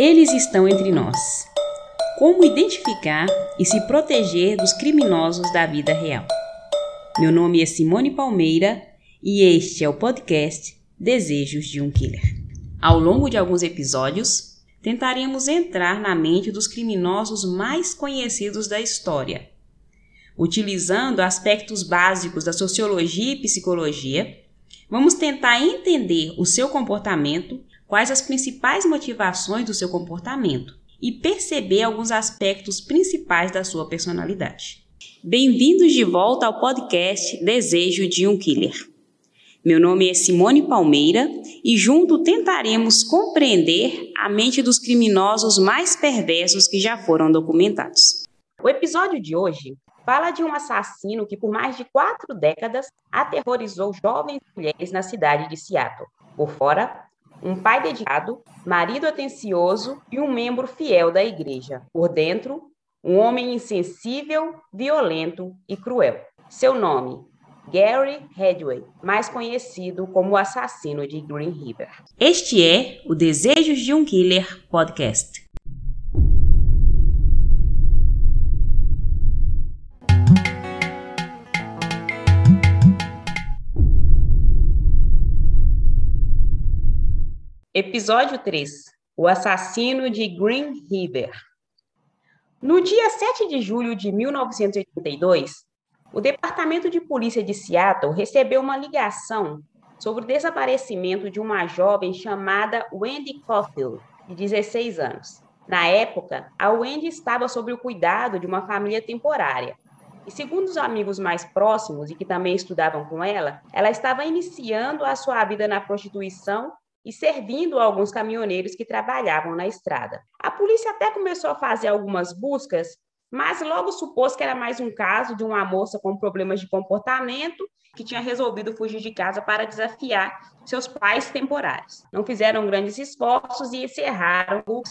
Eles estão entre nós. Como identificar e se proteger dos criminosos da vida real? Meu nome é Simone Palmeira e este é o podcast Desejos de um Killer. Ao longo de alguns episódios, tentaremos entrar na mente dos criminosos mais conhecidos da história, utilizando aspectos básicos da sociologia e psicologia. Vamos tentar entender o seu comportamento quais as principais motivações do seu comportamento e perceber alguns aspectos principais da sua personalidade. Bem-vindos de volta ao podcast Desejo de um Killer. Meu nome é Simone Palmeira e junto tentaremos compreender a mente dos criminosos mais perversos que já foram documentados. O episódio de hoje fala de um assassino que por mais de quatro décadas aterrorizou jovens mulheres na cidade de Seattle. Por fora, um pai dedicado, marido atencioso e um membro fiel da igreja. Por dentro, um homem insensível, violento e cruel. Seu nome, Gary Hedway, mais conhecido como o assassino de Green River. Este é o Desejos de um Killer podcast. Episódio 3 O assassino de Green River. No dia 7 de julho de 1982, o Departamento de Polícia de Seattle recebeu uma ligação sobre o desaparecimento de uma jovem chamada Wendy Caulfield, de 16 anos. Na época, a Wendy estava sob o cuidado de uma família temporária. E segundo os amigos mais próximos e que também estudavam com ela, ela estava iniciando a sua vida na prostituição e servindo a alguns caminhoneiros que trabalhavam na estrada. A polícia até começou a fazer algumas buscas, mas logo supôs que era mais um caso de uma moça com problemas de comportamento que tinha resolvido fugir de casa para desafiar seus pais temporários. Não fizeram grandes esforços e encerraram o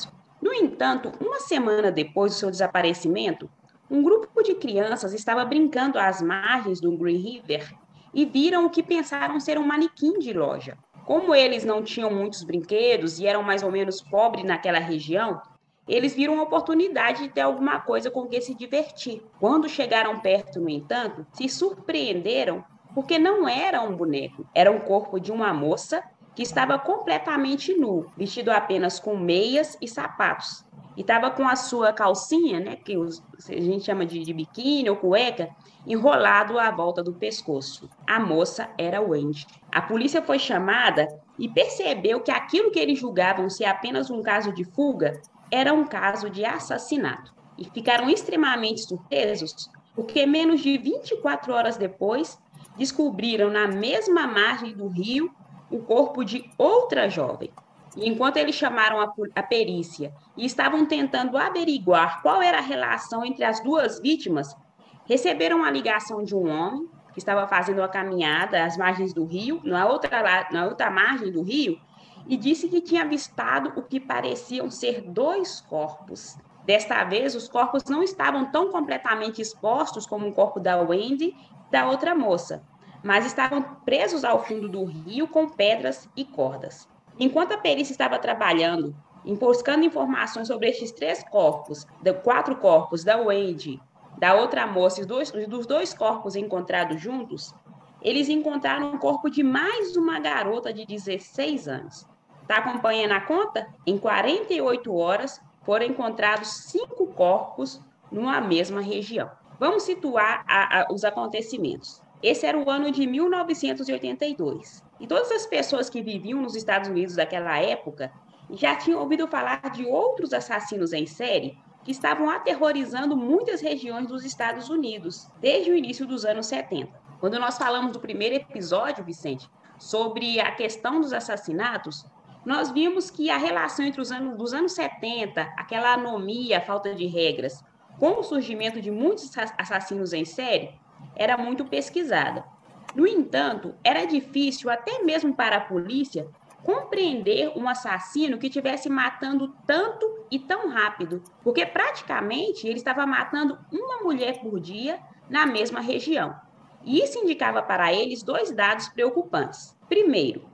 No entanto, uma semana depois do seu desaparecimento, um grupo de crianças estava brincando às margens do Green River e viram o que pensaram ser um manequim de loja. Como eles não tinham muitos brinquedos e eram mais ou menos pobres naquela região, eles viram uma oportunidade de ter alguma coisa com que se divertir. Quando chegaram perto, no entanto, se surpreenderam porque não era um boneco, era o corpo de uma moça que estava completamente nu, vestido apenas com meias e sapatos. E estava com a sua calcinha, né, que a gente chama de, de biquíni ou cueca, enrolado à volta do pescoço. A moça era Wendy. A polícia foi chamada e percebeu que aquilo que eles julgavam ser apenas um caso de fuga era um caso de assassinato. E ficaram extremamente surpresos porque menos de 24 horas depois descobriram na mesma margem do rio o corpo de outra jovem. Enquanto eles chamaram a, a, perícia e estavam tentando averiguar qual era a relação entre as duas vítimas, receberam a ligação de um homem que estava fazendo uma caminhada às margens do rio, na outra, na outra margem do rio, e disse que tinha avistado o que pareciam ser dois corpos. Desta vez, os corpos não estavam tão completamente expostos como o corpo da Wendy e da outra moça, mas estavam presos ao fundo do rio com pedras e cordas. Enquanto a perícia estava trabalhando, buscando informações sobre estes três corpos, de quatro corpos da Wendy, da outra moça e dos, dos dois corpos encontrados juntos, eles encontraram o corpo de mais uma garota de 16 anos. Está acompanhando a conta? Em 48 horas foram encontrados cinco corpos numa mesma região. Vamos situar a, a, os acontecimentos. Esse era o ano de 1982. E todas as pessoas que viviam nos Estados Unidos daquela época já tinham ouvido falar de outros assassinos em série que estavam aterrorizando muitas regiões dos Estados Unidos desde o início dos anos 70. Quando nós falamos do primeiro episódio, Vicente, sobre a questão dos assassinatos, nós vimos que a relação entre os anos dos anos 70, aquela anomia, falta de regras, com o surgimento de muitos assassinos em série, era muito pesquisada. No entanto, era difícil até mesmo para a polícia compreender um assassino que estivesse matando tanto e tão rápido, porque praticamente ele estava matando uma mulher por dia na mesma região. E isso indicava para eles dois dados preocupantes. Primeiro,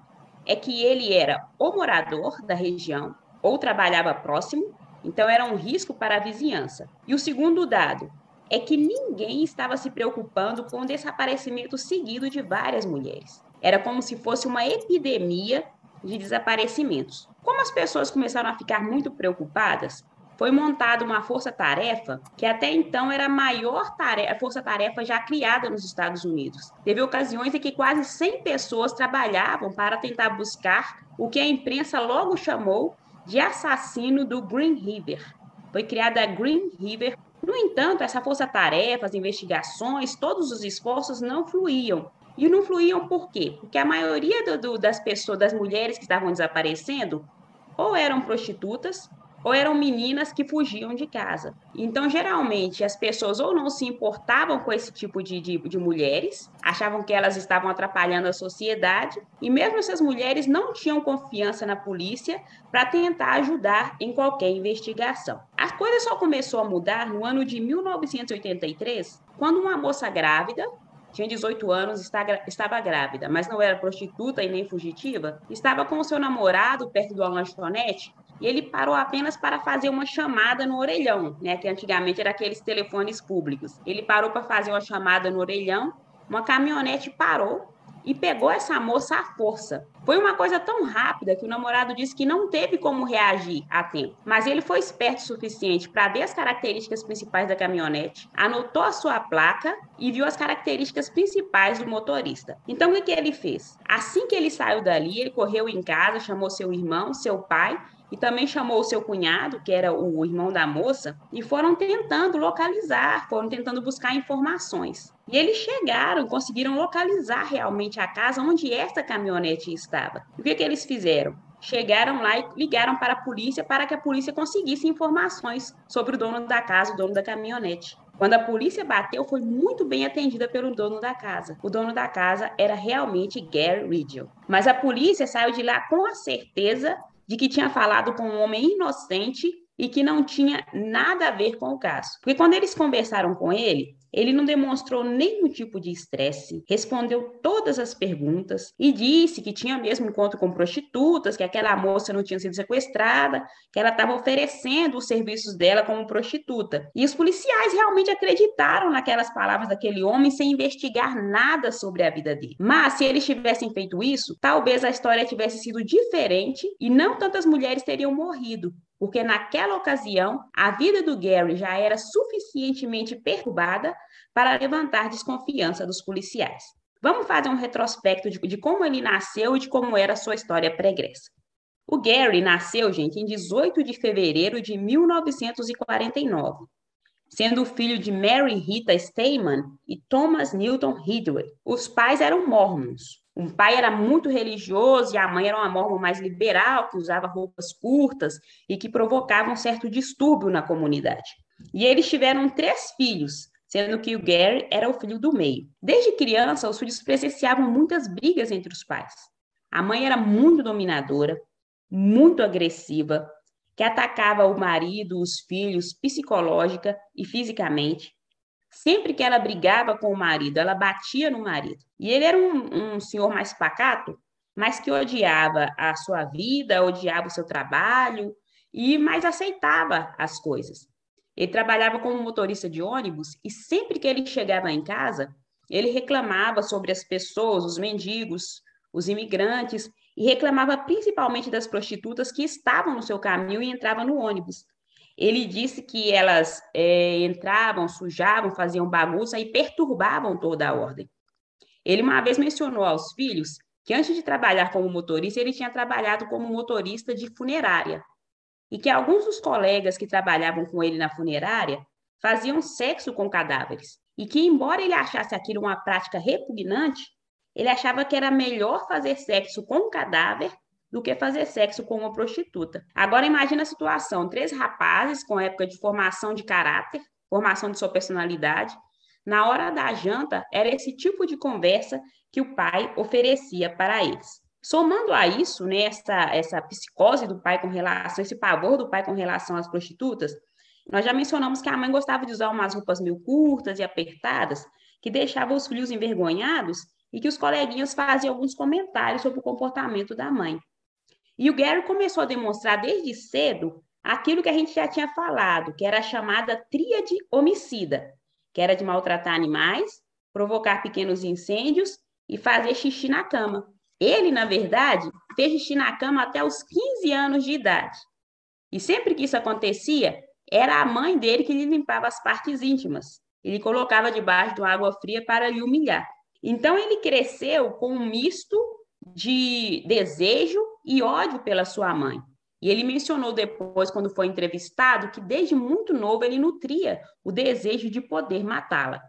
é que ele era o morador da região, ou trabalhava próximo, então era um risco para a vizinhança. E o segundo dado é que ninguém estava se preocupando com o desaparecimento seguido de várias mulheres. Era como se fosse uma epidemia de desaparecimentos. Como as pessoas começaram a ficar muito preocupadas, foi montada uma força-tarefa que até então era a maior força-tarefa já criada nos Estados Unidos. Teve ocasiões em que quase 100 pessoas trabalhavam para tentar buscar o que a imprensa logo chamou de assassino do Green River. Foi criada a Green River. No entanto, essa força-tarefa, as investigações, todos os esforços não fluíam. E não fluíam por quê? Porque a maioria do, do, das pessoas, das mulheres que estavam desaparecendo, ou eram prostitutas, ou eram meninas que fugiam de casa. Então, geralmente, as pessoas ou não se importavam com esse tipo de, de, de, mulheres, achavam que elas estavam atrapalhando a sociedade, e mesmo essas mulheres não tinham confiança na polícia para tentar ajudar em qualquer investigação. As coisas só começou a mudar no ano de 1983, quando uma moça grávida tinha 18 anos, estava grávida, mas não era prostituta e nem fugitiva, estava com seu namorado perto do lanchonete e ele parou apenas para fazer uma chamada no orelhão, né, que antigamente era aqueles telefones públicos. Ele parou para fazer uma chamada no orelhão, uma caminhonete parou e pegou essa moça à força. Foi uma coisa tão rápida que o namorado disse que não teve como reagir a tempo. Mas ele foi esperto o suficiente para ver as características principais da caminhonete, anotou a sua placa e viu as características principais do motorista. Então o que, que ele fez? Assim que ele saiu dali, ele correu em casa, chamou seu irmão, seu pai e também chamou seu cunhado, que era o irmão da moça, e foram tentando localizar, foram tentando buscar informações. E eles chegaram, conseguiram localizar realmente a casa onde esta caminhonete estava. E o que, que eles fizeram? Chegaram lá e ligaram para a polícia para que a polícia conseguisse informações sobre o dono da casa, o dono da caminhonete. Quando a polícia bateu, foi muito bem atendida pelo dono da casa. O dono da casa era realmente Gary Ridgel. Mas a polícia saiu de lá com a certeza de que tinha falado com um homem inocente e que não tinha nada a ver com o caso. Porque quando eles conversaram com ele, ele não demonstrou nenhum tipo de estresse, respondeu todas as perguntas e disse que tinha mesmo encontro com prostitutas, que aquela moça não tinha sido sequestrada, que ela estava oferecendo os serviços dela como prostituta. E os policiais realmente acreditaram naquelas palavras daquele homem sem investigar nada sobre a vida dele. Mas se eles tivessem feito isso, talvez a história tivesse sido diferente e não tantas mulheres teriam morrido porque naquela ocasião a vida do Gary já era suficientemente perturbada para levantar desconfiança dos policiais. Vamos fazer um retrospecto de, de como ele nasceu e de como era a sua história pregressa. O Gary nasceu, gente, em 18 de fevereiro de 1949, sendo filho de Mary Rita Stayman e Thomas Newton Ridgway. Os pais eram mormons. Um pai era muito religioso e a mãe era uma mormon mais liberal, que usava roupas curtas e que provocava um certo distúrbio na comunidade. E eles tiveram três filhos, sendo que o Gary era o filho do meio. Desde criança, os filhos presenciavam muitas brigas entre os pais. A mãe era muito dominadora, muito agressiva, que atacava o marido, os filhos, psicológica e fisicamente. Sempre que ela brigava com o marido, ela batia no marido. E ele era um, um senhor mais pacato, mas que odiava a sua vida, odiava o seu trabalho e mais aceitava as coisas. Ele trabalhava como motorista de ônibus e sempre que ele chegava em casa, ele reclamava sobre as pessoas, os mendigos, os imigrantes, e reclamava principalmente das prostitutas que estavam no seu caminho e entravam no ônibus. Ele disse que elas é, entravam, sujavam, faziam bagunça e perturbavam toda a ordem. Ele uma vez mencionou aos filhos que antes de trabalhar como motorista, ele tinha trabalhado como motorista de funerária. E que alguns dos colegas que trabalhavam com ele na funerária faziam sexo com cadáveres. E que, embora ele achasse aquilo uma prática repugnante, ele achava que era melhor fazer sexo com um cadáver do que fazer sexo com uma prostituta. Agora imagina a situação: três rapazes com época de formação de caráter, formação de sua personalidade. Na hora da janta, era esse tipo de conversa que o pai oferecia para eles. Somando a isso, né, essa, essa psicose do pai com relação, esse pavor do pai com relação às prostitutas, nós já mencionamos que a mãe gostava de usar umas roupas meio curtas e apertadas, que deixavam os filhos envergonhados e que os coleguinhas faziam alguns comentários sobre o comportamento da mãe. E o Gary começou a demonstrar desde cedo aquilo que a gente já tinha falado, que era a chamada tríade homicida, que era de maltratar animais, provocar pequenos incêndios e fazer xixi na cama. Ele, na verdade, fez xixi na cama até os 15 anos de idade. E sempre que isso acontecia, era a mãe dele que lhe limpava as partes íntimas. Ele colocava debaixo de uma água fria para lhe humilhar. Então ele cresceu com um misto de desejo e ódio pela sua mãe. E ele mencionou depois, quando foi entrevistado, que desde muito novo ele nutria o desejo de poder matá-la.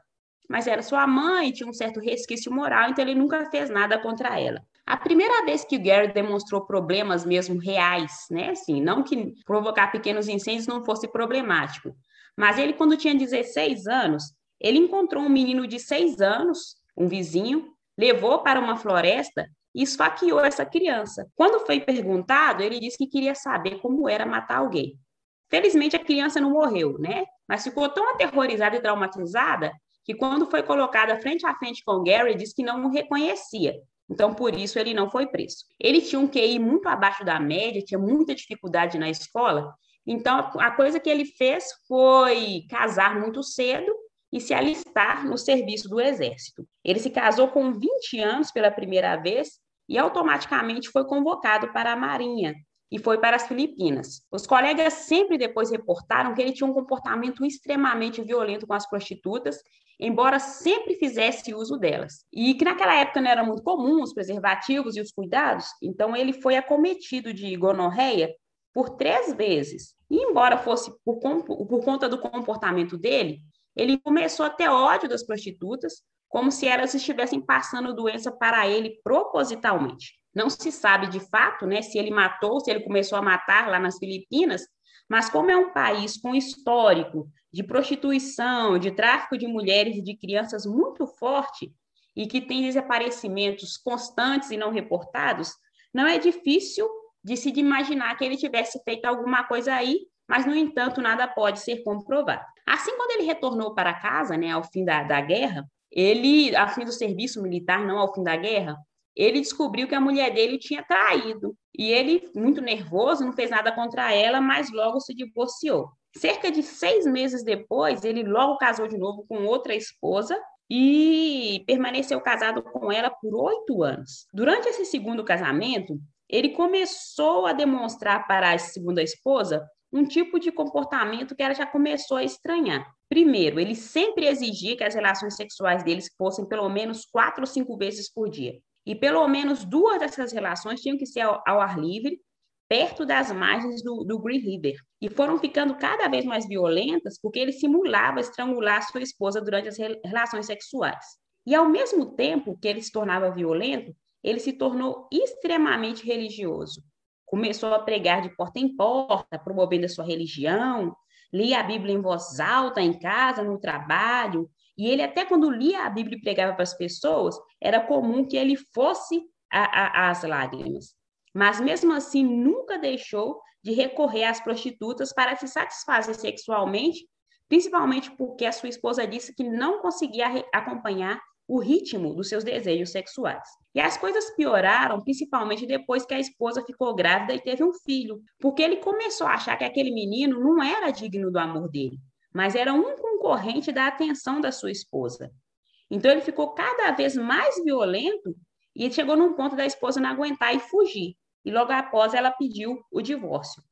Mas era sua mãe, tinha um certo resquício moral, então ele nunca fez nada contra ela. A primeira vez que o Gary demonstrou problemas mesmo reais, né? Assim, não que provocar pequenos incêndios não fosse problemático, mas ele, quando tinha 16 anos, ele encontrou um menino de 6 anos, um vizinho, levou para uma floresta e esfaqueou essa criança. Quando foi perguntado, ele disse que queria saber como era matar alguém. Felizmente, a criança não morreu, né? Mas ficou tão aterrorizada e traumatizada que, quando foi colocada frente a frente com Gary, disse que não o reconhecia. Então, por isso, ele não foi preso. Ele tinha um QI muito abaixo da média, tinha muita dificuldade na escola. Então, a coisa que ele fez foi casar muito cedo e se alistar no serviço do Exército. Ele se casou com 20 anos pela primeira vez e automaticamente foi convocado para a Marinha e foi para as Filipinas. Os colegas sempre depois reportaram que ele tinha um comportamento extremamente violento com as prostitutas, embora sempre fizesse uso delas. E que naquela época não era muito comum os preservativos e os cuidados, então ele foi acometido de gonorreia por três vezes. E embora fosse por, por conta do comportamento dele, ele começou a ter ódio das prostitutas, como se elas estivessem passando doença para ele propositalmente. Não se sabe de fato né, se ele matou, se ele começou a matar lá nas Filipinas, mas como é um país com histórico de prostituição, de tráfico de mulheres e de crianças muito forte e que tem desaparecimentos constantes e não reportados, não é difícil de se imaginar que ele tivesse feito alguma coisa aí, mas, no entanto, nada pode ser comprovado. Assim, quando ele retornou para casa, né, ao fim da, da guerra, ele, ao fim do serviço militar, não ao fim da guerra, ele descobriu que a mulher dele tinha traído. E ele, muito nervoso, não fez nada contra ela, mas logo se divorciou. Cerca de seis meses depois, ele logo casou de novo com outra esposa e permaneceu casado com ela por oito anos. Durante esse segundo casamento, ele começou a demonstrar para a segunda esposa um tipo de comportamento que ela já começou a estranhar. Primeiro, ele sempre exigia que as relações sexuais deles fossem pelo menos quatro ou cinco vezes por dia. E pelo menos duas dessas relações tinham que ser ao, ao ar livre, perto das margens do, do Green River. E foram ficando cada vez mais violentas porque ele simulava estrangular sua esposa durante as re relações sexuais. E ao mesmo tempo que ele se tornava violento, ele se tornou extremamente religioso. Começou a pregar de porta em porta, promovendo a sua religião, lia a Bíblia em voz alta em casa, no trabalho, e ele até quando lia a Bíblia e pregava para as pessoas, era comum que ele fosse às lágrimas. Mas mesmo assim, nunca deixou de recorrer às prostitutas para se satisfazer sexualmente, principalmente porque a sua esposa disse que não conseguia acompanhar o ritmo dos seus desejos sexuais. E as coisas pioraram, principalmente depois que a esposa ficou grávida e teve um filho, porque ele começou a achar que aquele menino não era digno do amor dele, mas era um concorrente da atenção da sua esposa. Então ele ficou cada vez mais violento e chegou num ponto da esposa não aguentar e fugir. E logo após ela pediu o divórcio.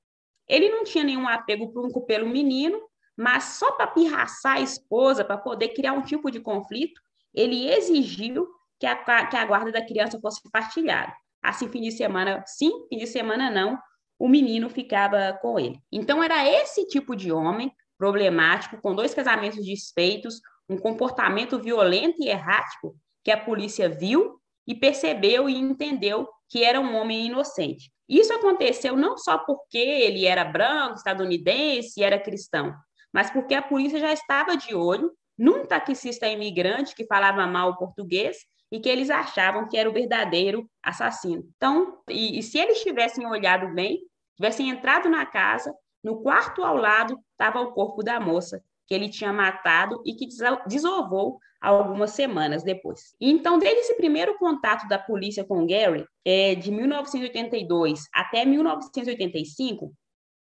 Ele não tinha nenhum apego pelo menino, mas só para pirraçar a esposa, para poder criar um tipo de conflito, ele exigiu que a, que a guarda da criança fosse partilhada. Assim, fim de semana sim, fim de semana não, o menino ficava com ele. Então, era esse tipo de homem problemático, com dois casamentos desfeitos, um comportamento violento e errático, que a polícia viu e percebeu e entendeu que era um homem inocente. Isso aconteceu não só porque ele era branco, estadunidense era cristão, mas porque a polícia já estava de olho num taxista imigrante que falava mal português e que eles achavam que era o verdadeiro assassino. Então, e, e se eles tivessem olhado bem, tivessem entrado na casa, no quarto ao lado estava o corpo da moça, que ele tinha matado e que desovou algumas semanas depois. Então, desde esse primeiro contato da polícia com Gary, é, de 1982 até 1985,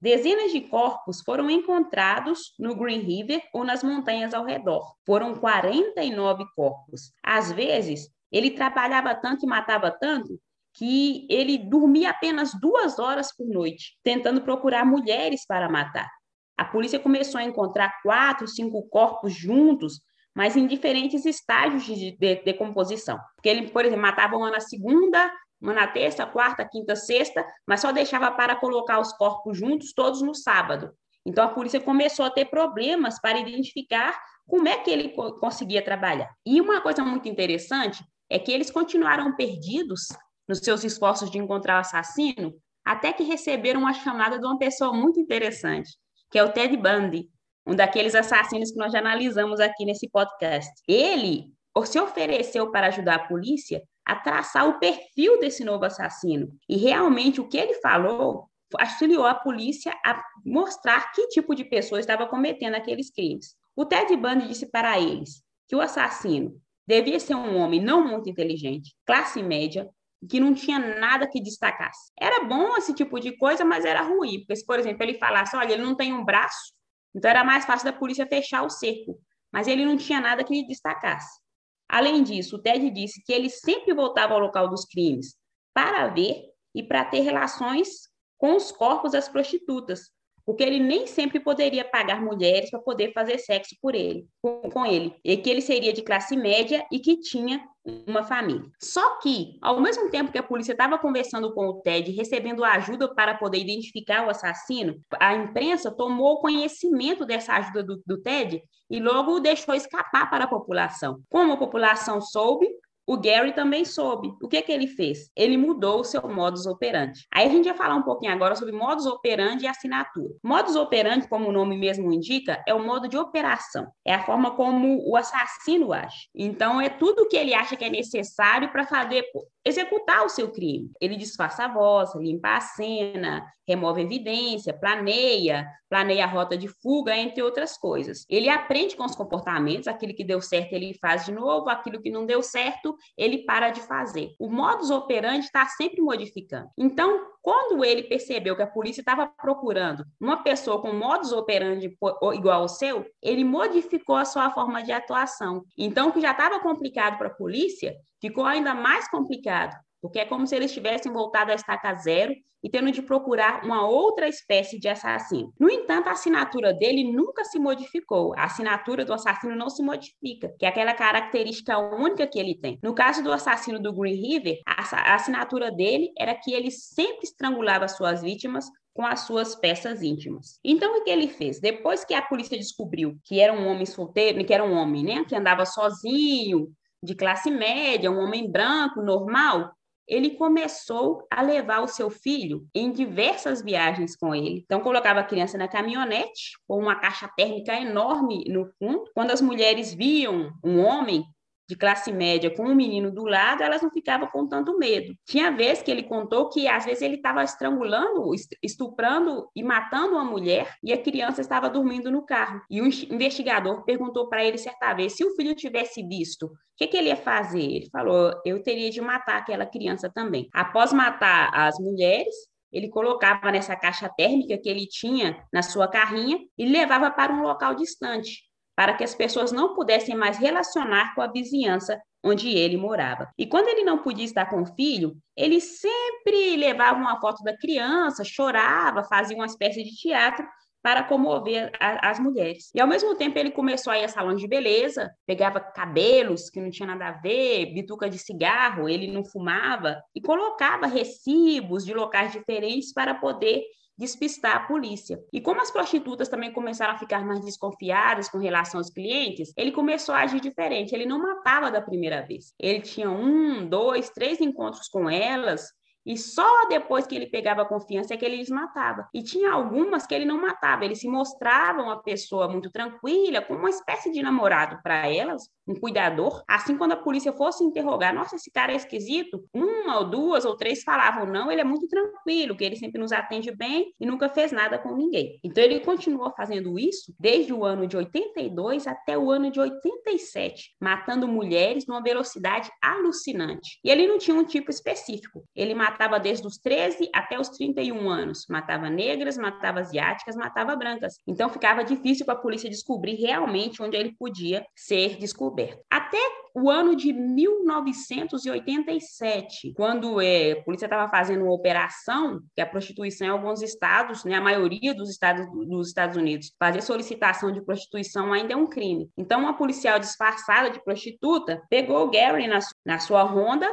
Dezenas de corpos foram encontrados no Green River ou nas montanhas ao redor. Foram 49 corpos. Às vezes, ele trabalhava tanto e matava tanto que ele dormia apenas duas horas por noite, tentando procurar mulheres para matar. A polícia começou a encontrar quatro, cinco corpos juntos, mas em diferentes estágios de decomposição. Porque ele, por exemplo, matava uma na segunda, uma na terça, quarta, quinta, sexta, mas só deixava para colocar os corpos juntos todos no sábado. Então a polícia começou a ter problemas para identificar como é que ele conseguia trabalhar. E uma coisa muito interessante é que eles continuaram perdidos nos seus esforços de encontrar o assassino, até que receberam uma chamada de uma pessoa muito interessante, que é o Ted Bundy, um daqueles assassinos que nós já analisamos aqui nesse podcast. Ele se ofereceu para ajudar a polícia a traçar o perfil desse novo assassino. E realmente o que ele falou auxiliou a polícia a mostrar que tipo de pessoa estava cometendo aqueles crimes. O Ted Bundy disse para eles que o assassino devia ser um homem não muito inteligente, classe média, que não tinha nada que destacasse. Era bom esse tipo de coisa, mas era ruim, porque se, por exemplo, ele falasse, olha, ele não tem um braço, então era mais fácil da polícia fechar o cerco, mas ele não tinha nada que lhe destacasse. Além disso, o Ted disse que ele sempre voltava ao local dos crimes para ver e para ter relações com os corpos das prostitutas, porque ele nem sempre poderia pagar mulheres para poder fazer sexo por ele, com, ele, e que ele seria de classe média e que tinha uma família. Só que, ao mesmo tempo que a polícia estava conversando com o Ted, recebendo ajuda para poder identificar o assassino, a imprensa tomou conhecimento dessa ajuda do, do Ted e logo o deixou escapar para a população. Como a população soube, o Gary também soube. O que, que ele fez? Ele mudou o seu modus operandi. Aí a gente vai falar um pouquinho agora sobre modus operandi e assinatura. Modus operandi, como o nome mesmo indica, é o modo de operação. É a forma como o assassino age. Então, é tudo que ele acha que é necessário para fazer executar o seu crime. Ele disfarça a voz, limpa a cena, remove evidência, planeia, planeia a rota de fuga, entre outras coisas. Ele aprende com os comportamentos, aquilo que deu certo ele faz de novo, aquilo que não deu certo ele para de fazer. O modus operandi está sempre modificando. Então, quando ele percebeu que a polícia estava procurando uma pessoa com modus operandi igual ao seu, ele modificou a sua forma de atuação. Então, o que já estava complicado para a polícia ficou ainda mais complicado, porque é como se eles tivessem voltado a estaca zero e tendo de procurar uma outra espécie de assassino. No entanto, a assinatura dele nunca se modificou. A assinatura do assassino não se modifica, que é aquela característica única que ele tem. No caso do assassino do Green River, a assinatura dele era que ele sempre estrangulava suas vítimas com as suas peças íntimas. Então, o que ele fez? Depois que a polícia descobriu que era um homem solteiro, que era um homem, né, que andava sozinho, de classe média, um homem branco, normal, ele começou a levar o seu filho em diversas viagens com ele. Então, colocava a criança na caminhonete, com uma caixa térmica enorme no fundo. Quando as mulheres viam um homem de classe média com um menino do lado, elas não ficavam com tanto medo. Tinha vez que ele contou que às vezes ele estava estrangulando, estuprando e matando uma mulher e a criança estava dormindo no carro. E o investigador perguntou para ele certa vez se o filho tivesse visto, o que, que ele ia fazer? Ele falou: eu teria de matar aquela criança também. Após matar as mulheres, ele colocava nessa caixa térmica que ele tinha na sua carrinha e levava para um local distante para que as pessoas não pudessem mais relacionar com a vizinhança onde ele morava. E quando ele não podia estar com o filho, ele sempre levava uma foto da criança, chorava, fazia uma espécie de teatro para comover a, as mulheres. E ao mesmo tempo ele começou a ir a salões de beleza, pegava cabelos que não tinha nada a ver, bituca de cigarro, ele não fumava e colocava recibos de locais diferentes para poder despistar a polícia. E como as prostitutas também começaram a ficar mais desconfiadas com relação aos clientes, ele começou a agir diferente. Ele não matava da primeira vez. Ele tinha um, dois, três encontros com elas e só depois que ele pegava confiança é que ele desmatava. E tinha algumas que ele não matava, ele se mostrava uma pessoa muito tranquila, como uma espécie de namorado para elas, um cuidador. Assim, quando a polícia fosse interrogar, nossa, esse cara é esquisito, uma ou duas ou três falavam, não, ele é muito tranquilo, que ele sempre nos atende bem e nunca fez nada com ninguém. Então, ele continuou fazendo isso desde o ano de 82 até o ano de 87, matando mulheres numa velocidade alucinante. E ele não tinha um tipo específico. Ele matava desde os 13 até os 31 anos. Matava negras, matava asiáticas, matava brancas. Então ficava difícil para a polícia descobrir realmente onde ele podia ser descoberto. Até o ano de 1987, quando é, a polícia estava fazendo uma operação, que a prostituição em alguns estados, né, a maioria dos estados dos Estados Unidos, fazer solicitação de prostituição ainda é um crime. Então, uma policial disfarçada de prostituta pegou o Gary na, na sua ronda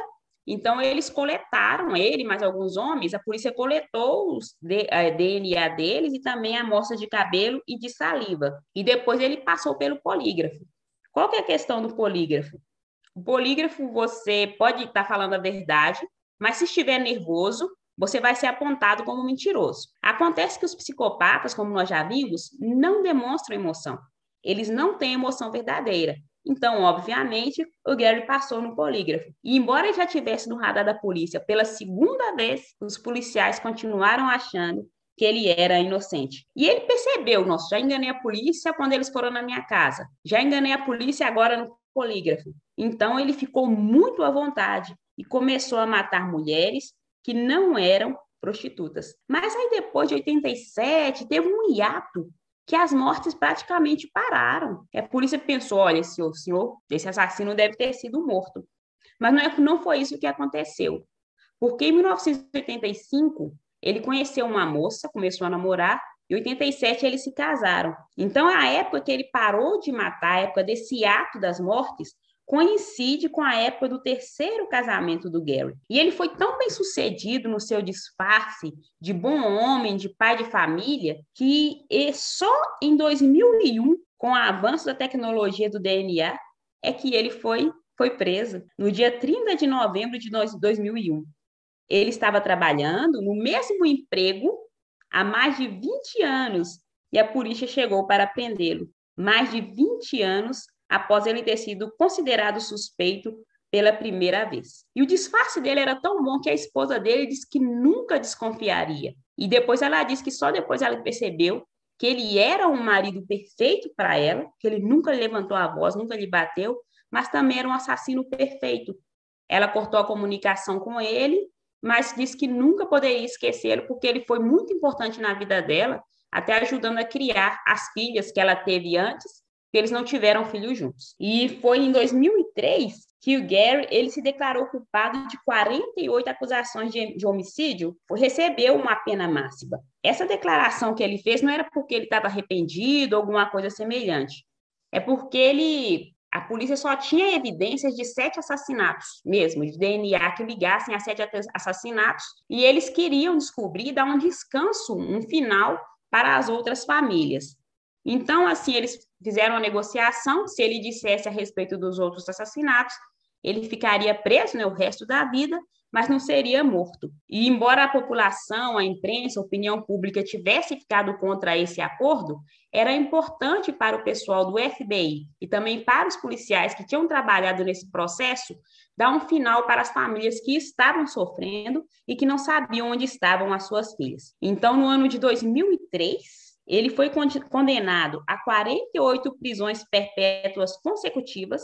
então, eles coletaram, ele mais alguns homens, a polícia coletou os DNA eh, deles e também amostras de cabelo e de saliva. E depois ele passou pelo polígrafo. Qual que é a questão do polígrafo? O polígrafo, você pode estar falando a verdade, mas se estiver nervoso, você vai ser apontado como mentiroso. Acontece que os psicopatas, como nós já vimos, não demonstram emoção. Eles não têm emoção verdadeira. Então, obviamente, o Gary passou no polígrafo. E embora ele já tivesse no radar da polícia pela segunda vez, os policiais continuaram achando que ele era inocente. E ele percebeu, nossa, já enganei a polícia quando eles foram na minha casa. Já enganei a polícia agora no polígrafo. Então ele ficou muito à vontade e começou a matar mulheres que não eram prostitutas. Mas aí depois de 87 teve um hiato que as mortes praticamente pararam. A polícia pensou, olha, senhor, senhor, esse assassino deve ter sido morto. Mas não, é, não foi isso que aconteceu. Porque em 1985, ele conheceu uma moça, começou a namorar, e em 87 eles se casaram. Então, a época que ele parou de matar, a época desse ato das mortes, coincide com a época do terceiro casamento do Gary. E ele foi tão bem sucedido no seu disfarce de bom homem, de pai de família, que só em 2001, com o avanço da tecnologia do DNA, é que ele foi, foi preso, no dia 30 de novembro de 2001. Ele estava trabalhando no mesmo emprego há mais de 20 anos e a polícia chegou para prendê-lo. Mais de 20 anos após ele ter sido considerado suspeito pela primeira vez. E o disfarce dele era tão bom que a esposa dele disse que nunca desconfiaria. E depois ela disse que só depois ela percebeu que ele era um marido perfeito para ela, que ele nunca levantou a voz, nunca lhe bateu, mas também era um assassino perfeito. Ela cortou a comunicação com ele, mas disse que nunca poderia esquecê-lo porque ele foi muito importante na vida dela, até ajudando a criar as filhas que ela teve antes que eles não tiveram filhos juntos. E foi em 2003 que o Gary ele se declarou culpado de 48 acusações de, de homicídio, recebeu uma pena máxima. Essa declaração que ele fez não era porque ele estava arrependido ou alguma coisa semelhante. É porque ele a polícia só tinha evidências de sete assassinatos mesmo, de DNA que ligassem a sete assassinatos, e eles queriam descobrir, dar um descanso, um final para as outras famílias. Então, assim, eles fizeram uma negociação, se ele dissesse a respeito dos outros assassinatos, ele ficaria preso né, o resto da vida, mas não seria morto. E embora a população, a imprensa, a opinião pública tivesse ficado contra esse acordo, era importante para o pessoal do FBI e também para os policiais que tinham trabalhado nesse processo dar um final para as famílias que estavam sofrendo e que não sabiam onde estavam as suas filhas. Então, no ano de 2003, ele foi condenado a 48 prisões perpétuas consecutivas,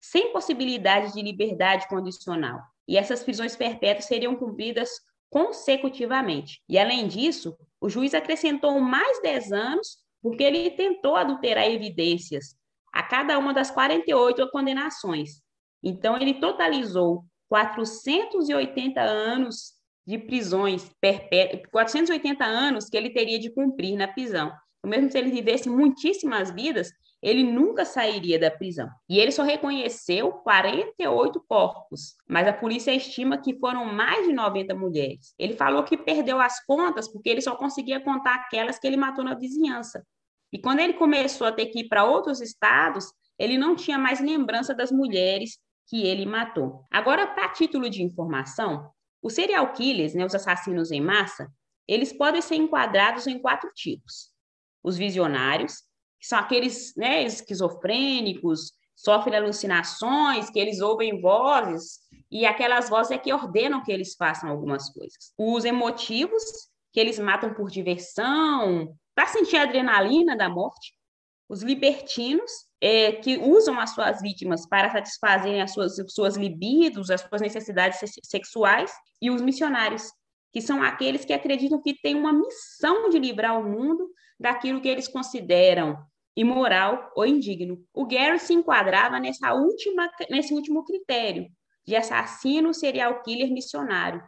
sem possibilidade de liberdade condicional. E essas prisões perpétuas seriam cumpridas consecutivamente. E, além disso, o juiz acrescentou mais 10 anos porque ele tentou adulterar evidências a cada uma das 48 condenações. Então, ele totalizou 480 anos de prisões perpétuas, 480 anos que ele teria de cumprir na prisão. Mesmo se ele vivesse muitíssimas vidas, ele nunca sairia da prisão. E ele só reconheceu 48 corpos, mas a polícia estima que foram mais de 90 mulheres. Ele falou que perdeu as contas porque ele só conseguia contar aquelas que ele matou na vizinhança. E quando ele começou a ter que ir para outros estados, ele não tinha mais lembrança das mulheres que ele matou. Agora, para título de informação, Os serial killers, né, os assassinos em massa, eles podem ser enquadrados em quatro tipos. Os visionários, que são aqueles né, esquizofrênicos, sofrem alucinações, que eles ouvem vozes, e aquelas vozes é que ordenam que eles façam algumas coisas. Os emotivos, que eles matam por diversão, para sentir a adrenalina da morte. Os libertinos, é, que usam as suas vítimas para satisfazerem as suas, suas libidos, as suas necessidades sexuais. E os missionários, que são aqueles que acreditam que têm uma missão de livrar o mundo daquilo que eles consideram imoral ou indigno. O Gary se enquadrava nessa última, nesse último critério de assassino serial killer missionário,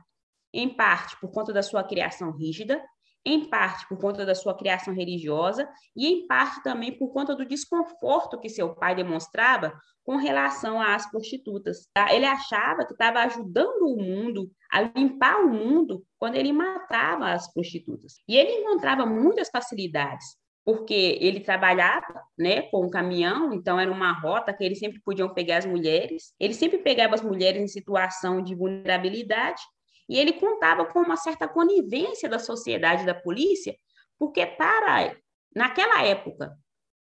em parte por conta da sua criação rígida, em parte por conta da sua criação religiosa e em parte também por conta do desconforto que seu pai demonstrava com relação às prostitutas. Ele achava que estava ajudando o mundo a limpar o mundo quando ele matava as prostitutas. E ele encontrava muitas facilidades porque ele trabalhava né, com um caminhão, então era uma rota que eles sempre podiam pegar as mulheres. Ele sempre pegava as mulheres em situação de vulnerabilidade e ele contava com uma certa conivência da sociedade da polícia, porque para naquela época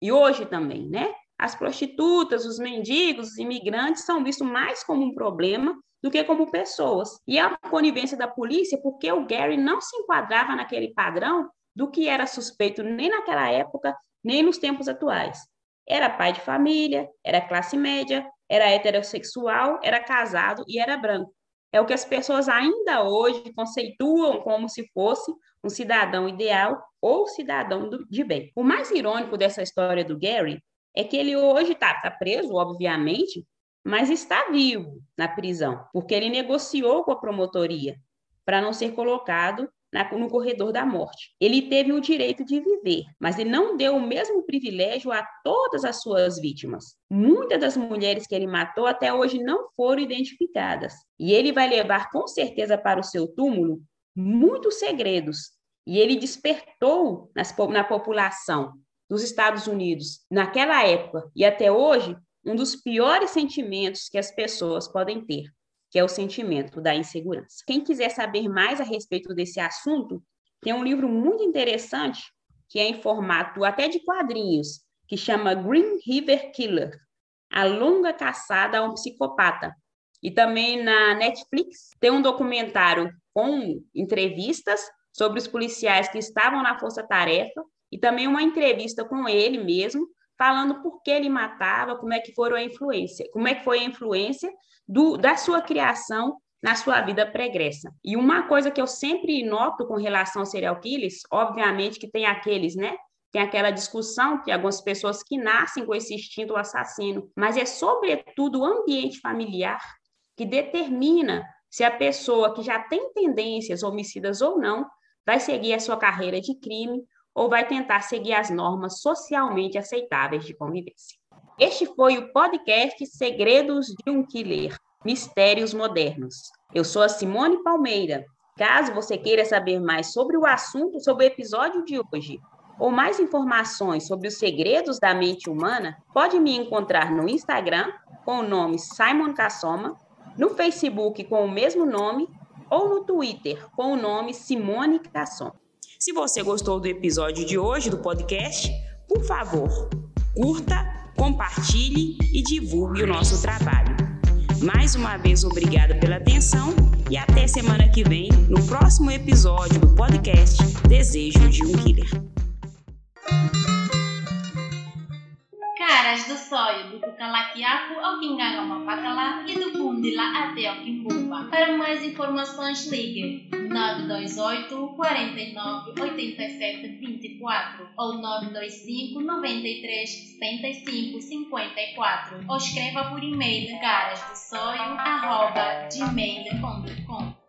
e hoje também, né, as prostitutas, os mendigos, os imigrantes são vistos mais como um problema do que como pessoas. E a conivência da polícia, porque o Gary não se enquadrava naquele padrão do que era suspeito nem naquela época, nem nos tempos atuais. Era pai de família, era classe média, era heterossexual, era casado e era branco. É o que as pessoas ainda hoje conceituam como se fosse um cidadão ideal ou cidadão de bem. O mais irônico dessa história do Gary é que ele hoje está tá preso, obviamente, mas está vivo na prisão, porque ele negociou com a promotoria para não ser colocado na, no corredor da morte. Ele teve o direito de viver, mas ele não deu o mesmo privilégio a todas as suas vítimas. Muitas das mulheres que ele matou até hoje não foram identificadas. E ele vai levar com certeza para o seu túmulo muitos segredos. E ele despertou nas, na população dos Estados Unidos, naquela época e até hoje, um dos piores sentimentos que as pessoas podem ter, que é o sentimento da insegurança. Quem quiser saber mais a respeito desse assunto, tem um livro muito interessante que é em formato até de quadrinhos, que chama Green River Killer, A Longa Caçada a um Psicopata. E também na Netflix tem um documentário com entrevistas sobre os policiais que estavam na Força Tarefa e também uma entrevista com ele mesmo, falando por que ele matava, como é que foram a influência, como é que foi a influência do, da sua criação na sua vida pregressa. E uma coisa que eu sempre noto com relação aos serial killers, obviamente que tem aqueles, né? Tem aquela discussão que algumas pessoas que nascem com esse instinto assassino, mas é sobretudo o ambiente familiar que determina se a pessoa que já tem tendências homicidas ou não vai seguir a sua carreira de crime ou vai tentar seguir as normas socialmente aceitáveis de convivência. Este foi o podcast Segredos de um Killer Mistérios Modernos. Eu sou a Simone Palmeira. Caso você queira saber mais sobre o assunto, sobre o episódio de hoje, ou mais informações sobre os segredos da mente humana, pode me encontrar no Instagram com o nome Simon Cassoma, no Facebook com o mesmo nome ou no Twitter com o nome Simone Cassoma. Se você gostou do episódio de hoje do podcast, por favor, curta, compartilhe e divulgue o nosso trabalho. Mais uma vez, obrigada pela atenção e até semana que vem no próximo episódio do podcast Desejo de um Killer. Caras do Sonho, do Cucalaquiaco ao Quingangamapacalá e do Pundila até ao Quimbumba. Para mais informações, ligue 928 49 87 24 ou 925 93 75 54 ou escreva por e-mail carasdossoio.gmail.com